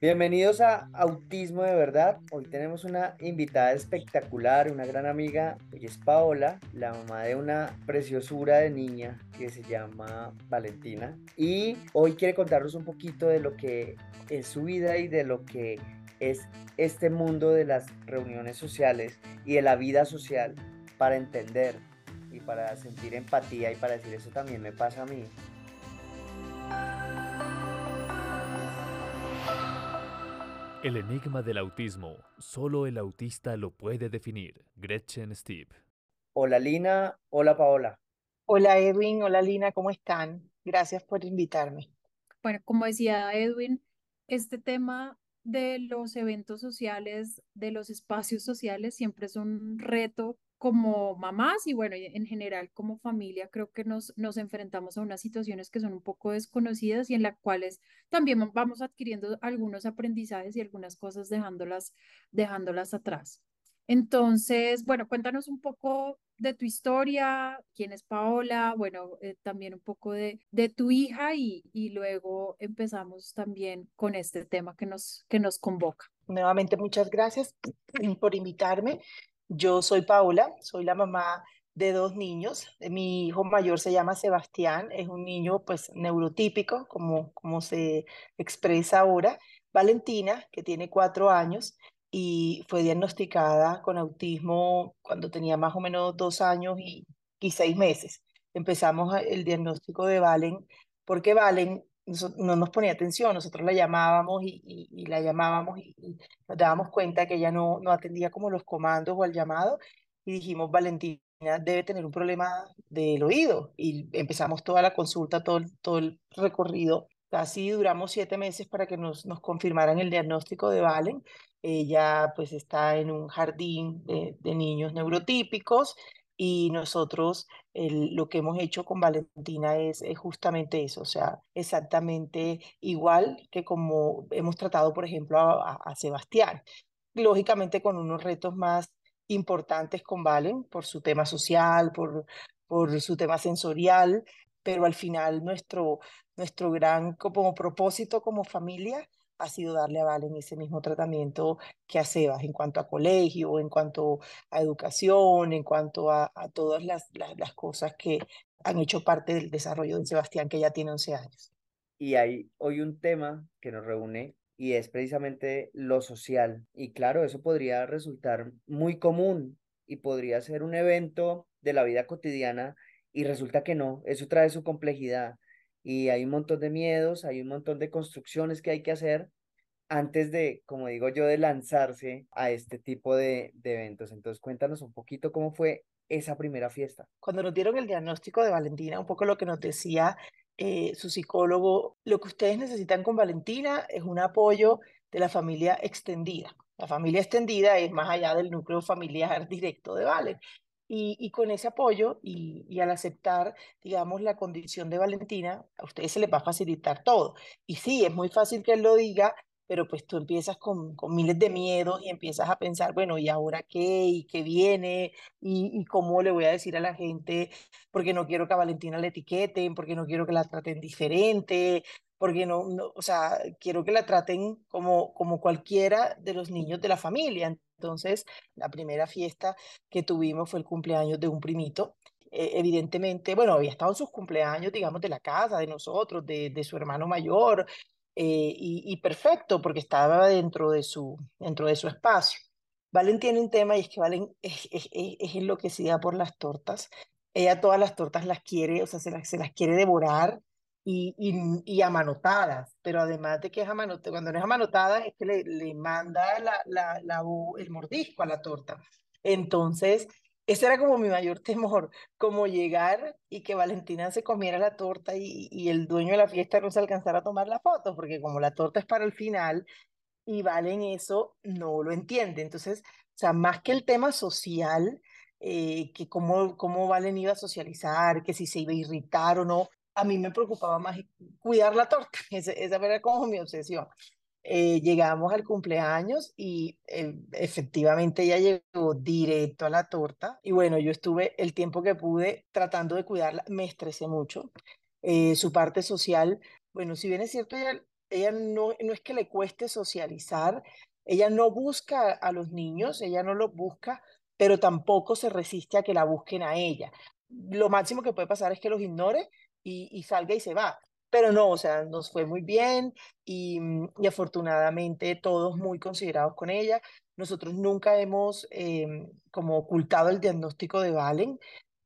Bienvenidos a Autismo de Verdad. Hoy tenemos una invitada espectacular, una gran amiga. Ella es Paola, la mamá de una preciosura de niña que se llama Valentina. Y hoy quiere contarnos un poquito de lo que es su vida y de lo que es este mundo de las reuniones sociales y de la vida social para entender y para sentir empatía y para decir eso también me pasa a mí. El enigma del autismo, solo el autista lo puede definir. Gretchen Steve. Hola Lina, hola Paola. Hola Edwin, hola Lina, ¿cómo están? Gracias por invitarme. Bueno, como decía Edwin, este tema de los eventos sociales, de los espacios sociales, siempre es un reto como mamás y bueno, en general como familia, creo que nos, nos enfrentamos a unas situaciones que son un poco desconocidas y en las cuales también vamos adquiriendo algunos aprendizajes y algunas cosas dejándolas, dejándolas atrás. Entonces, bueno, cuéntanos un poco de tu historia, quién es Paola, bueno, eh, también un poco de, de tu hija y, y, luego empezamos también con este tema que nos, que nos convoca. Nuevamente, muchas gracias por invitarme. Yo soy Paola, soy la mamá de dos niños. Mi hijo mayor se llama Sebastián, es un niño pues neurotípico, como, como se expresa ahora. Valentina, que tiene cuatro años y fue diagnosticada con autismo cuando tenía más o menos dos años y, y seis meses. Empezamos el diagnóstico de Valen porque Valen no nos ponía atención, nosotros la llamábamos y, la llamábamos y, nos dábamos cuenta que ella no, no atendía como los comandos o el llamado y dijimos, Valentina debe tener un problema del oído y empezamos toda la consulta, todo, todo el recorrido. Casi duramos siete meses para que nos, nos confirmaran el diagnóstico de Valen. Ella pues está en un jardín de niños neurotípicos y nosotros lo que hemos hecho con Valentina es, justamente eso, o sea, exactamente igual que como hemos tratado, por ejemplo, a, Sebastián. Lógicamente con unos retos más importantes con Valen por su tema social, por, por su tema sensorial, pero al final nuestro, nuestro gran como propósito como familia ha sido darle a Valen ese mismo tratamiento que a Sebas en cuanto a colegio, en cuanto a educación, en cuanto a, todas las, las, cosas que han hecho parte del desarrollo de Sebastián, que ya tiene 11 años. Y hay hoy un tema que nos reúne y es precisamente lo social. Y claro, eso podría resultar muy común y podría ser un evento de la vida cotidiana y resulta que no, eso trae su complejidad y hay un montón de miedos, hay un montón de construcciones que hay que hacer antes de, como digo yo, de lanzarse a este tipo de, eventos. Entonces, cuéntanos un poquito cómo fue esa primera fiesta. Cuando nos dieron el diagnóstico de Valentina, un poco lo que nos decía eh, su psicólogo, lo que ustedes necesitan con Valentina es un apoyo de la familia extendida. La familia extendida es más allá del núcleo familiar directo de Valen. Y, con ese apoyo y, al aceptar, digamos, la condición de Valentina, a ustedes se les va a facilitar todo. Y sí, es muy fácil que él lo diga, pero pues tú empiezas con, miles de miedos y empiezas a pensar, bueno, ¿y ahora qué? ¿Y qué viene? ¿Y, ¿Y, cómo le voy a decir a la gente? Porque no quiero que a Valentina la etiqueten, porque no quiero que la traten diferente, porque no, no o sea, quiero que la traten como, como cualquiera de los niños de la familia. Entonces, la primera fiesta que tuvimos fue el cumpleaños de un primito. Eh, evidentemente, bueno, había estado en sus cumpleaños, digamos, de la casa, de nosotros, de, de su hermano mayor, eh, y, perfecto, porque estaba dentro de su, dentro de su espacio. Valen tiene un tema y es que Valen es, es, es, enloquecida por las tortas. Ella todas las tortas las quiere, o sea, se las, se las quiere devorar y, y, y amanotadas, pero además de que es amanotada, cuando no es amanotada es que le, le manda la, la, la, el mordisco a la torta. Entonces, ese era como mi mayor temor, como llegar y que Valentina se comiera la torta y, y, el dueño de la fiesta no se alcanzara a tomar la foto, porque como la torta es para el final y Valen eso, no lo entiende. Entonces, o sea, más que el tema social, eh, que cómo, cómo Valen iba a socializar, que si se iba a irritar o no, a mí me preocupaba más cuidar la torta, esa, esa era como mi obsesión. Eh, llegamos al cumpleaños y eh, efectivamente ella llegó directo a la torta y bueno, yo estuve el tiempo que pude tratando de cuidarla, me estresé mucho. Eh, su parte social, bueno, si bien es cierto, ella ella no, no es que le cueste socializar, ella no busca a los niños, ella no los busca, pero tampoco se resiste a que la busquen a ella. Lo máximo que puede pasar es que los ignore y, y salga y se va. Pero no, o sea, nos fue muy bien y, y afortunadamente todos muy considerados con ella. Nosotros nunca hemos eh, como ocultado el diagnóstico de Valen.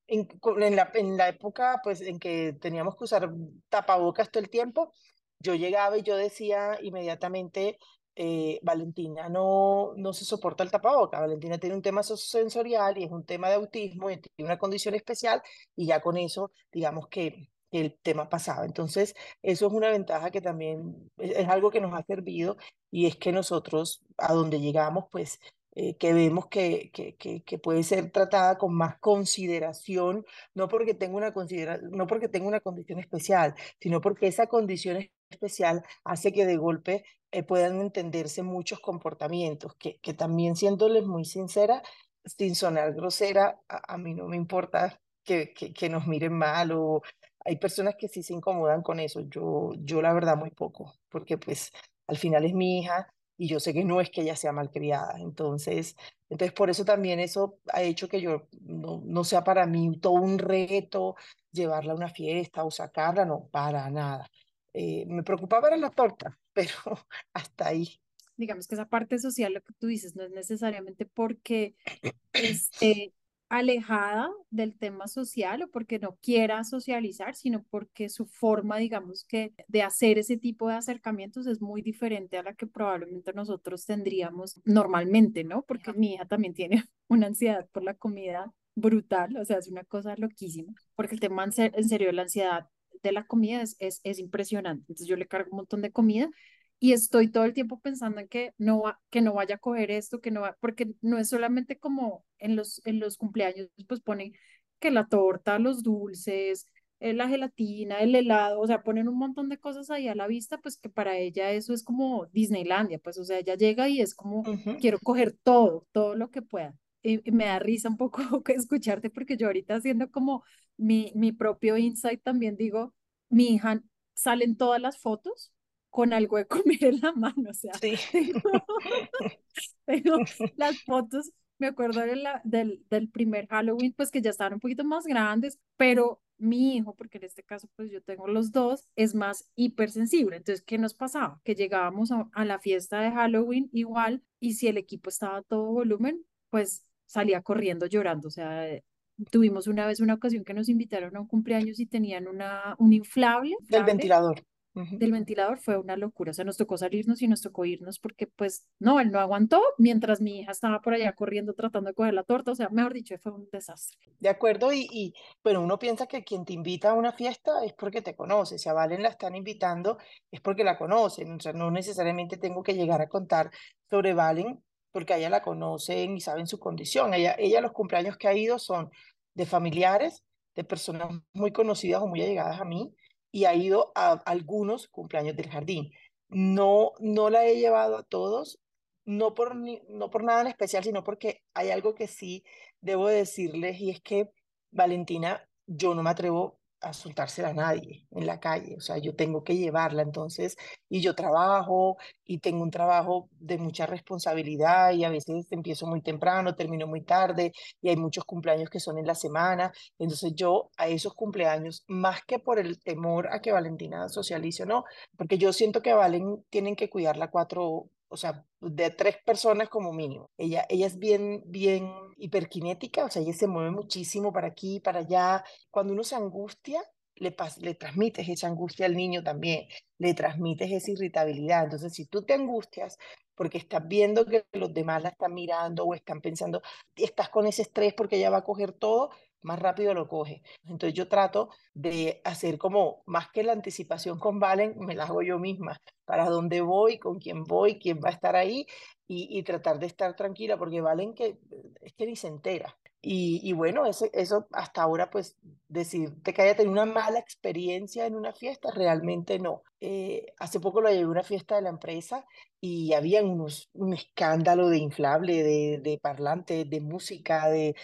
En, en, la, en la época pues en que teníamos que usar tapabocas todo el tiempo, yo llegaba y yo decía inmediatamente, eh, Valentina no, no se soporta el tapaboca. Valentina tiene un tema sensorial y es un tema de autismo y tiene una condición especial y ya con eso, digamos que el tema pasaba. Entonces, eso es una ventaja que también es, es algo que nos ha servido y es que nosotros a donde llegamos, pues eh, que vemos que, que, que, que, puede ser tratada con más consideración, no porque, tenga una considera no porque tenga una condición especial, sino porque esa condición especial hace que de golpe eh, puedan entenderse muchos comportamientos, que, que también siéndoles muy sincera, sin sonar grosera, a, a mí no me importa que, que, que, nos miren mal o hay personas que sí se incomodan con eso, yo, yo la verdad muy poco, porque pues al final es mi hija y yo sé que no es que ella sea malcriada. Entonces, entonces por eso también eso ha hecho que yo no, no sea para mí todo un reto llevarla a una fiesta o sacarla, no, para nada. Eh, me preocupaba era la torta, pero hasta ahí. Digamos que esa parte social, lo que tú dices, no es necesariamente porque este, alejada del tema social o porque no quiera socializar, sino porque su forma, digamos que, de hacer ese tipo de acercamientos es muy diferente a la que probablemente nosotros tendríamos normalmente, ¿no? Porque mi hija también tiene una ansiedad por la comida brutal, o sea, es una cosa loquísima, porque el tema en, ser, en serio de la ansiedad de la comida es, es, es impresionante. Entonces yo le cargo un montón de comida y estoy todo el tiempo pensando en que no, va, que no vaya a coger esto, que no va, porque no es solamente como en los, en los cumpleaños, pues ponen que la torta, los dulces, eh, la gelatina, el helado, o sea, ponen un montón de cosas ahí a la vista, pues que para ella eso es como Disneylandia, pues, o sea, ella llega y es como, uh -huh. quiero coger todo, todo lo que pueda. Y, y me da risa un poco escucharte porque yo ahorita haciendo como mi, mi propio insight también digo, mi hija sale en todas las fotos con algo de comer en la mano, o sea, sí. tengo, tengo, las fotos, me acuerdo de la, del, del primer Halloween, pues que ya estaban un poquito más grandes, pero mi hijo, porque en este caso pues yo tengo los dos, es más hipersensible. Entonces, ¿qué nos pasaba? Que llegábamos a, a la fiesta de Halloween igual y si el equipo estaba a todo volumen, pues salía corriendo llorando, o sea, tuvimos una vez una ocasión que nos invitaron a un cumpleaños y tenían una, un inflable. inflable del ventilador. Uh -huh. Del ventilador fue una locura, o sea, nos tocó salirnos y nos tocó irnos porque pues no, él no aguantó mientras mi hija estaba por allá corriendo tratando de coger la torta, o sea, mejor dicho, fue un desastre. De acuerdo, y, y bueno, uno piensa que quien te invita a una fiesta es porque te conoce, si a Valen la están invitando es porque la conocen, o sea, no necesariamente tengo que llegar a contar sobre Valen porque a ella la conocen y saben su condición, ella, ella los cumpleaños que ha ido son de familiares, de personas muy conocidas o muy allegadas a mí, y ha ido a algunos cumpleaños del jardín. No, no la he llevado a todos, no por, no por nada en especial, sino porque hay algo que sí debo decirles y es que Valentina, yo no me atrevo a soltársela a nadie en la calle, o sea, yo tengo que llevarla, entonces, y yo trabajo y tengo un trabajo de mucha responsabilidad y a veces empiezo muy temprano, termino muy tarde y hay muchos cumpleaños que son en la semana, entonces yo a esos cumpleaños, más que por el temor a que Valentina socialice o no, porque yo siento que Valen tienen que cuidarla cuatro, o sea, de tres personas como mínimo. Ella, ella es bien, bien hiperkinética, o sea, ella se mueve muchísimo para aquí, para allá. Cuando uno se angustia, le, le transmites esa angustia al niño también, le transmites esa irritabilidad. Entonces, si tú te angustias porque estás viendo que los demás la están mirando o están pensando, estás con ese estrés porque ella va a coger todo, más rápido lo coge. Entonces yo trato de hacer como más que la anticipación con Valen, me la hago yo misma, para dónde voy, con quién voy, quién va a estar ahí y, y tratar de estar tranquila, porque Valen que es que ni se entera. Y, y bueno, eso, eso hasta ahora, pues decirte que haya tenido una mala experiencia en una fiesta, realmente no. Eh, hace poco lo llevé a una fiesta de la empresa y había unos, un escándalo de inflable, de, de parlantes, de música, de,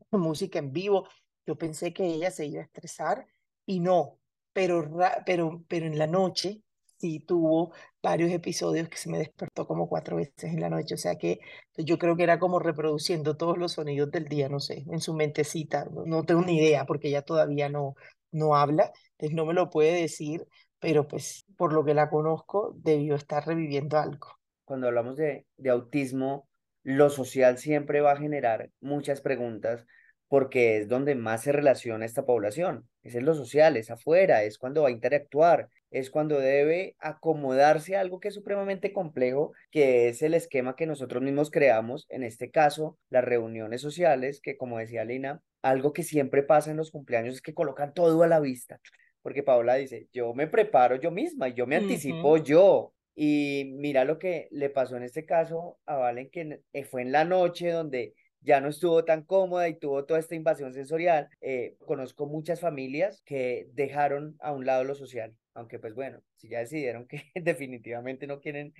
música en vivo. Yo pensé que ella se iba a estresar y no, pero, pero, pero en la noche sí tuvo varios episodios que se me despertó como cuatro veces en la noche, o sea que yo creo que era como reproduciendo todos los sonidos del día, no sé, en su mentecita, no, tengo ni idea porque ella todavía no, no habla, entonces no me lo puede decir, pero pues por lo que la conozco debió estar reviviendo algo. Cuando hablamos de, de autismo, lo social siempre va a generar muchas preguntas porque es donde más se relaciona esta población, es en lo social, es afuera, es cuando va a interactuar, es cuando debe acomodarse a algo que es supremamente complejo, que es el esquema que nosotros mismos creamos, en este caso, las reuniones sociales, que como decía Lina, algo que siempre pasa en los cumpleaños es que colocan todo a la vista, porque Paola dice, yo me preparo yo misma, yo me anticipo yo, y mira lo que le pasó en este caso a Valen, que fue en la noche donde ya no estuvo tan cómoda y tuvo toda esta invasión sensorial. Eh, conozco muchas familias que dejaron a un lado lo social, aunque pues bueno, si ya decidieron que definitivamente no quieren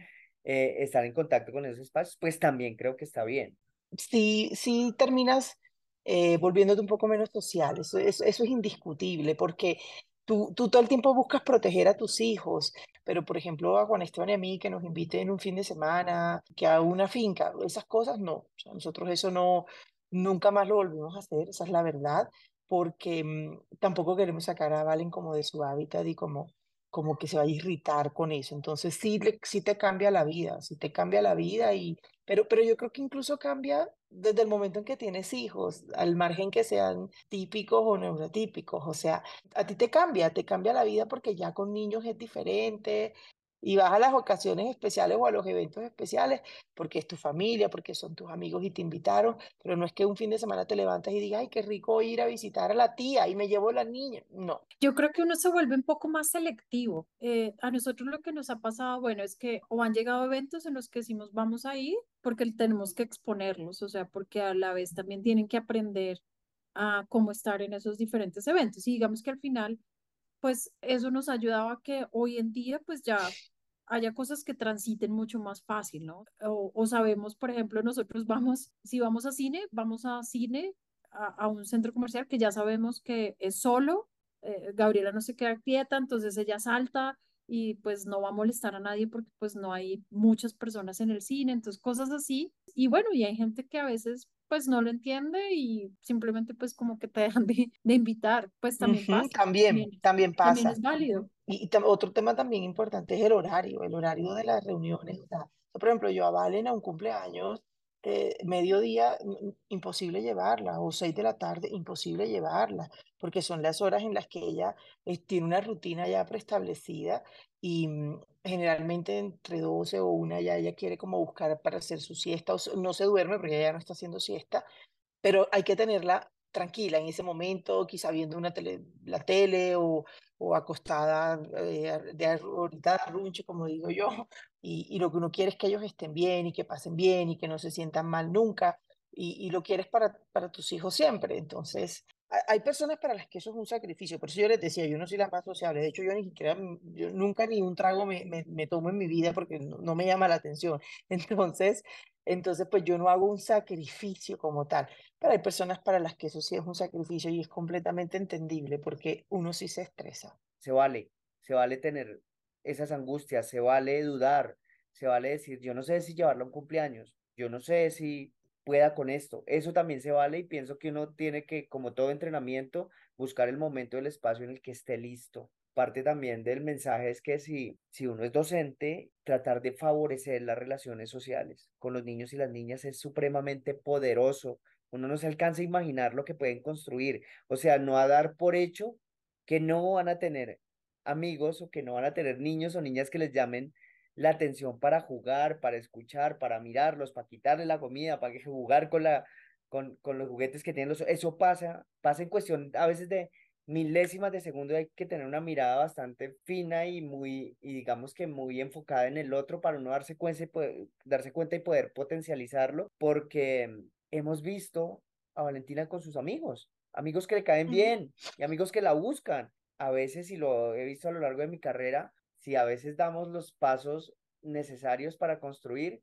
eh, estar en contacto con esos espacios, pues también creo que está bien. Sí, sí terminas eh, volviéndote un poco menos social, eso, eso, eso es indiscutible, porque Tú, tú, todo el tiempo buscas proteger a tus hijos, pero por ejemplo a Juan Esteban y a mí que nos inviten un fin de semana, que a una finca, esas cosas no. O sea, nosotros eso no, nunca más lo volvimos a hacer, esa es la verdad, porque mm, tampoco queremos sacar a Valen como de su hábitat y como, como que se va a irritar con eso. Entonces sí, sí te cambia la vida, sí te cambia la vida y pero, pero yo creo que incluso cambia desde el momento en que tienes hijos, al margen que sean típicos o neurotípicos. O sea, a ti te cambia, te cambia la vida porque ya con niños es diferente, y vas a las ocasiones especiales o a los eventos especiales porque es tu familia, porque son tus amigos y te invitaron, pero no es que un fin de semana te levantas y digas, ay, qué rico ir a visitar a la tía y me llevo la niña. No. Yo creo que uno se vuelve un poco más selectivo. Eh, a nosotros lo que nos ha pasado, bueno, es que o han llegado eventos en los que decimos vamos a ir porque tenemos que exponerlos, o sea, porque a la vez también tienen que aprender a cómo estar en esos diferentes eventos. Y digamos que al final pues eso nos ayudaba a que hoy en día pues ya haya cosas que transiten mucho más fácil, ¿no? O, sabemos, por ejemplo, nosotros vamos, si vamos a cine, vamos a cine, a, un centro comercial que ya sabemos que es solo, eh, Gabriela no se queda quieta, entonces ella salta y pues no va a molestar a nadie porque pues no hay muchas personas en el cine, entonces cosas así. Y bueno, y hay gente que a veces pues no lo entiende y simplemente pues como que te dejan de, invitar, pues también pasa. También, también, pasa. También es válido. Y, otro tema también importante es el horario, el horario de las reuniones. O sea, por ejemplo, yo a Valen a un cumpleaños, eh, mediodía, imposible llevarla, o seis de la tarde, imposible llevarla, porque son las horas en las que ella eh, tiene una rutina ya preestablecida y mm, generalmente entre 12 o una ya ella quiere como buscar para hacer su siesta, o no se duerme porque ella no está haciendo siesta, pero hay que tenerla tranquila en ese momento, quizá viendo una tele, la tele o, o acostada eh, de ahorita runche, como digo yo, y, y, lo que uno quiere es que ellos estén bien y que pasen bien y que no se sientan mal nunca, y, y lo quieres para, para tus hijos siempre. Entonces, hay personas para las que eso es un sacrificio, por eso yo les decía, yo no soy la más sociable, de hecho yo ni siquiera, yo nunca ni un trago me, me, tomo en mi vida porque no, me llama la atención. Entonces, entonces, pues yo no hago un sacrificio como tal, pero hay personas para las que eso sí es un sacrificio y es completamente entendible porque uno sí se estresa. Se vale, se vale tener esas angustias, se vale dudar, se vale decir, yo no sé si llevarlo a un cumpleaños, yo no sé si pueda con esto. Eso también se vale y pienso que uno tiene que, como todo entrenamiento, buscar el momento, el espacio en el que esté listo. Parte también del mensaje es que si, si uno es docente, tratar de favorecer las relaciones sociales con los niños y las niñas es supremamente poderoso. Uno no se alcanza a imaginar lo que pueden construir. O sea, no a dar por hecho que no van a tener amigos o que no van a tener niños o niñas que les llamen la atención para jugar, para escuchar, para mirarlos, para quitarle la comida, para que jugar con, la, con, con los juguetes que tienen los... Eso pasa, pasa en cuestión a veces de milésimas de segundo hay que tener una mirada bastante fina y muy, y digamos que muy enfocada en el otro para uno darse cuenta y poder, darse cuenta y poder potencializarlo, porque hemos visto a Valentina con sus amigos, amigos que le caen bien y amigos que la buscan. A veces, y lo he visto a lo largo de mi carrera, si a veces damos los pasos necesarios para construir,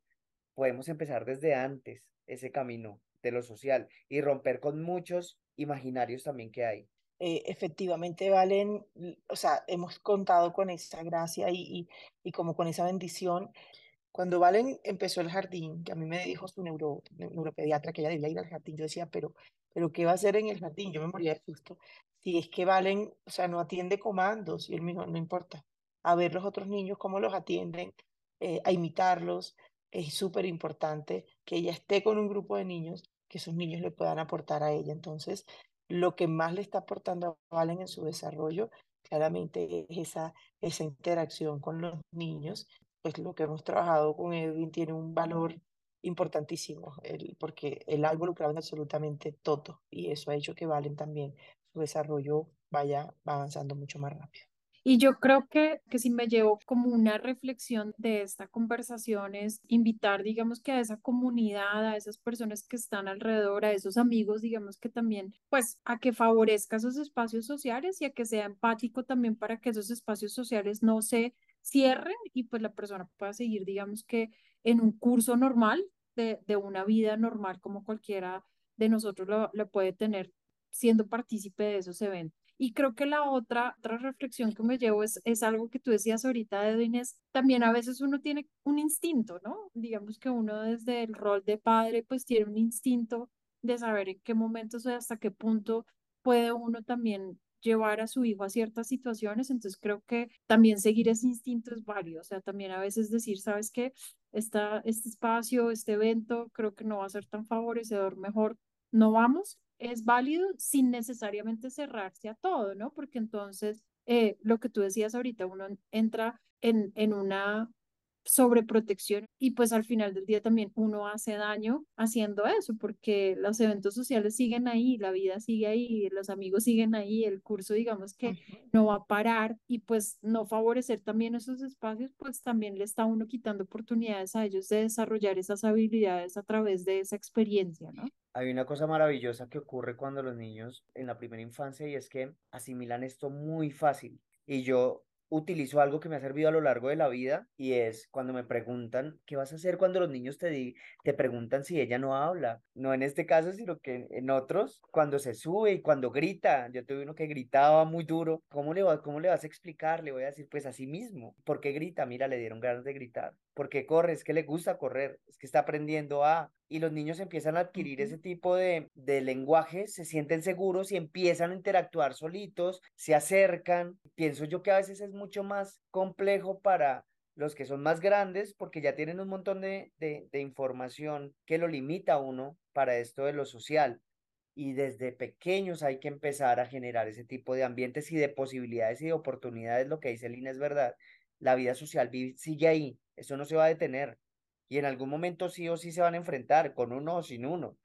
podemos empezar desde antes ese camino de lo social y romper con muchos imaginarios también que hay. eh, efectivamente valen, o sea, hemos contado con esa gracia y, y, como con esa bendición. Cuando Valen empezó el jardín, que a mí me dijo su neuro, neuropediatra que ella debía ir al jardín, yo decía, pero, pero ¿qué va a hacer en el jardín? Yo me moría de susto. Si es que Valen, o sea, no atiende comandos, y él me no importa, a ver los otros niños, cómo los atienden, eh, a imitarlos. Es súper importante que ella esté con un grupo de niños, que esos niños le puedan aportar a ella. Entonces, lo que más le está aportando a Valen en su desarrollo, claramente es esa, esa interacción con los niños, pues lo que hemos trabajado con Edwin tiene un valor importantísimo, el, porque él ha involucrado en absolutamente todo y eso ha hecho que Valen también su desarrollo vaya avanzando mucho más rápido. Y yo creo que, que si me llevo como una reflexión de esta conversación es invitar, digamos que a esa comunidad, a esas personas que están alrededor, a esos amigos, digamos que también, pues a que favorezca esos espacios sociales y a que sea empático también para que esos espacios sociales no se cierren y pues la persona pueda seguir, digamos que en un curso normal de, de una vida normal como cualquiera de nosotros lo, lo puede tener siendo partícipe de esos eventos. Y creo que la otra, otra reflexión que me llevo es, es algo que tú decías ahorita, Edwin, es también a veces uno tiene un instinto, ¿no? Digamos que uno desde el rol de padre pues tiene un instinto de saber en qué momentos o hasta qué punto puede uno también llevar a su hijo a ciertas situaciones, entonces creo que también seguir ese instinto es válido, o sea, también a veces decir, ¿sabes qué? Esta, este espacio, este evento, creo que no va a ser tan favorecedor, mejor no vamos, es válido sin necesariamente cerrarse a todo, ¿no? Porque entonces, eh, lo que tú decías ahorita, uno entra en, en una sobreprotección y pues al final del día también uno hace daño haciendo eso porque los eventos sociales siguen ahí, la vida sigue ahí, los amigos siguen ahí, el curso digamos que no va a parar y pues no favorecer también esos espacios pues también le está uno quitando oportunidades a ellos de desarrollar esas habilidades a través de esa experiencia, ¿no? Hay una cosa maravillosa que ocurre cuando los niños en la primera infancia y es que asimilan esto muy fácil. Y yo utilizo algo que me ha servido a lo largo de la vida y es cuando me preguntan, ¿qué vas a hacer cuando los niños te, te preguntan si ella no habla? No en este caso, sino que en otros, cuando se sube y cuando grita. Yo tuve uno que gritaba muy duro. ¿Cómo le, va, cómo le vas a explicar? Le voy a decir, pues así mismo. ¿Por qué grita? Mira, le dieron ganas de gritar. ¿Por qué corre? Es que le gusta correr. Es que está aprendiendo a y los niños empiezan a adquirir ese tipo de, de lenguaje, se sienten seguros y empiezan a interactuar solitos, se acercan. Pienso yo que a veces es mucho más complejo para los que son más grandes porque ya tienen un montón de, de, de información que lo limita a uno para esto de lo social. Y desde pequeños hay que empezar a generar ese tipo de ambientes y de posibilidades y de oportunidades. Lo que dice Lina es verdad. La vida social sigue ahí. Eso no se va a detener y en algún momento sí o sí se van a enfrentar con uno o sin uno.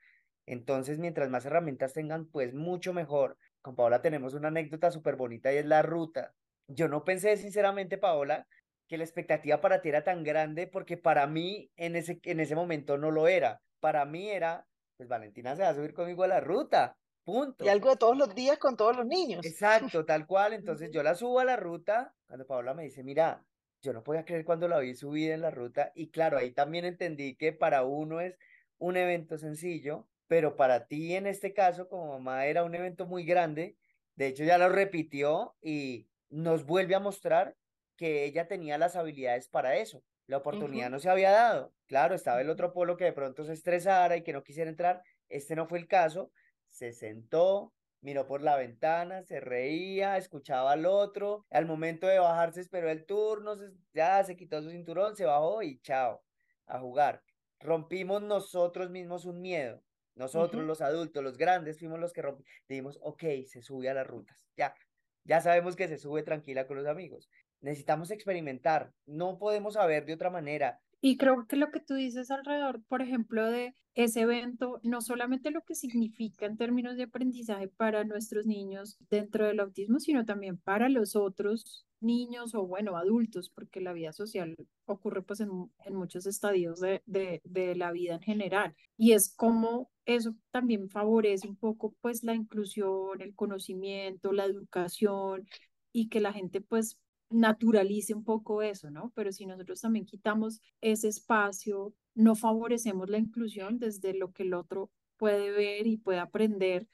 Entonces, mientras más herramientas tengan, pues mucho mejor. Con Paola tenemos una anécdota súper bonita y es la ruta. Yo no pensé sinceramente, Paola, que la expectativa para ti era tan grande porque para mí en ese, en ese momento no lo era. Para mí era, pues Valentina se va a subir conmigo a la ruta. Punto. Y algo de todos los días con todos los niños. Exacto, tal cual. Entonces yo la subo a la ruta. Cuando Paola me dice, mira, yo no podía creer cuando la vi subida en la ruta y claro, ahí también entendí que para uno es un evento sencillo, pero para ti en este caso como mamá era un evento muy grande, de hecho ya lo repitió y nos vuelve a mostrar que ella tenía las habilidades para eso. La oportunidad no se había dado. Claro, estaba el otro polo que de pronto se estresara y que no quisiera entrar. Este no fue el caso. Se sentó, miró por la ventana, se reía, escuchaba al otro, al momento de bajarse esperó el turno, ya se quitó su cinturón, se bajó y chao, a jugar. Rompimos nosotros mismos un miedo. Nosotros, los adultos, los grandes, fuimos los que rompimos. Dijimos, ok, se sube a las rutas. Ya, ya sabemos que se sube tranquila con los amigos. Necesitamos experimentar. No podemos saber de otra manera. Y creo que lo que tú dices alrededor, por ejemplo, de ese evento, no solamente lo que significa en términos de aprendizaje para nuestros niños dentro del autismo, sino también para los otros niños o, bueno, adultos, porque la vida social ocurre pues en, muchos estadios de, de, de la vida en general. Y es como eso también favorece un poco pues la inclusión, el conocimiento, la educación y que la gente pues naturalice un poco eso, ¿no? Pero si nosotros también quitamos ese espacio, no favorecemos la inclusión desde lo que el otro puede ver y puede aprender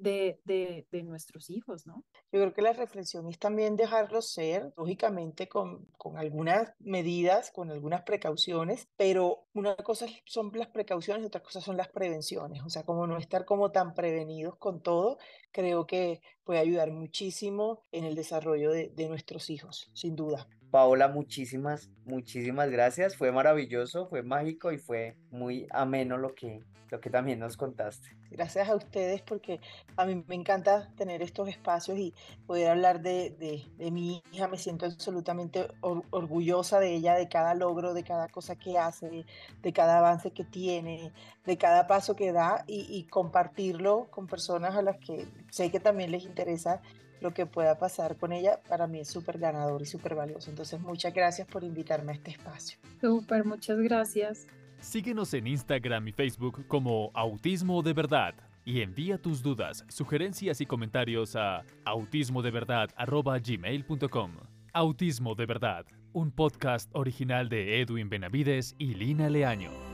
de, de, de, nuestros hijos, ¿no? Yo creo que la reflexión es también dejarlos ser, lógicamente con, con algunas medidas, con algunas precauciones, pero una cosa son las precauciones y otra cosa son las prevenciones, o sea, como no estar como tan prevenidos con todo, creo que puede ayudar muchísimo en el desarrollo de, de nuestros hijos, sin duda. Paola, muchísimas, muchísimas gracias. Fue maravilloso, fue mágico y fue muy ameno lo que, lo que también nos contaste. Gracias a ustedes porque a mí me encanta tener estos espacios y poder hablar de, de, de mi hija. Me siento absolutamente or, orgullosa de ella, de cada logro, de cada cosa que hace, de cada avance que tiene, de cada paso que da y compartirlo con personas a las que sé que también les interesa lo que pueda pasar con ella, para mí es súper ganador y súper valioso. Entonces, muchas gracias por invitarme a este espacio. Súper, muchas gracias. Síguenos en Instagram y Facebook como Autismo de Verdad y envía tus dudas, sugerencias y comentarios a autismodeverdad.gmail.com. Autismo de Verdad, un podcast original de Edwin Benavides y Lina Leaño.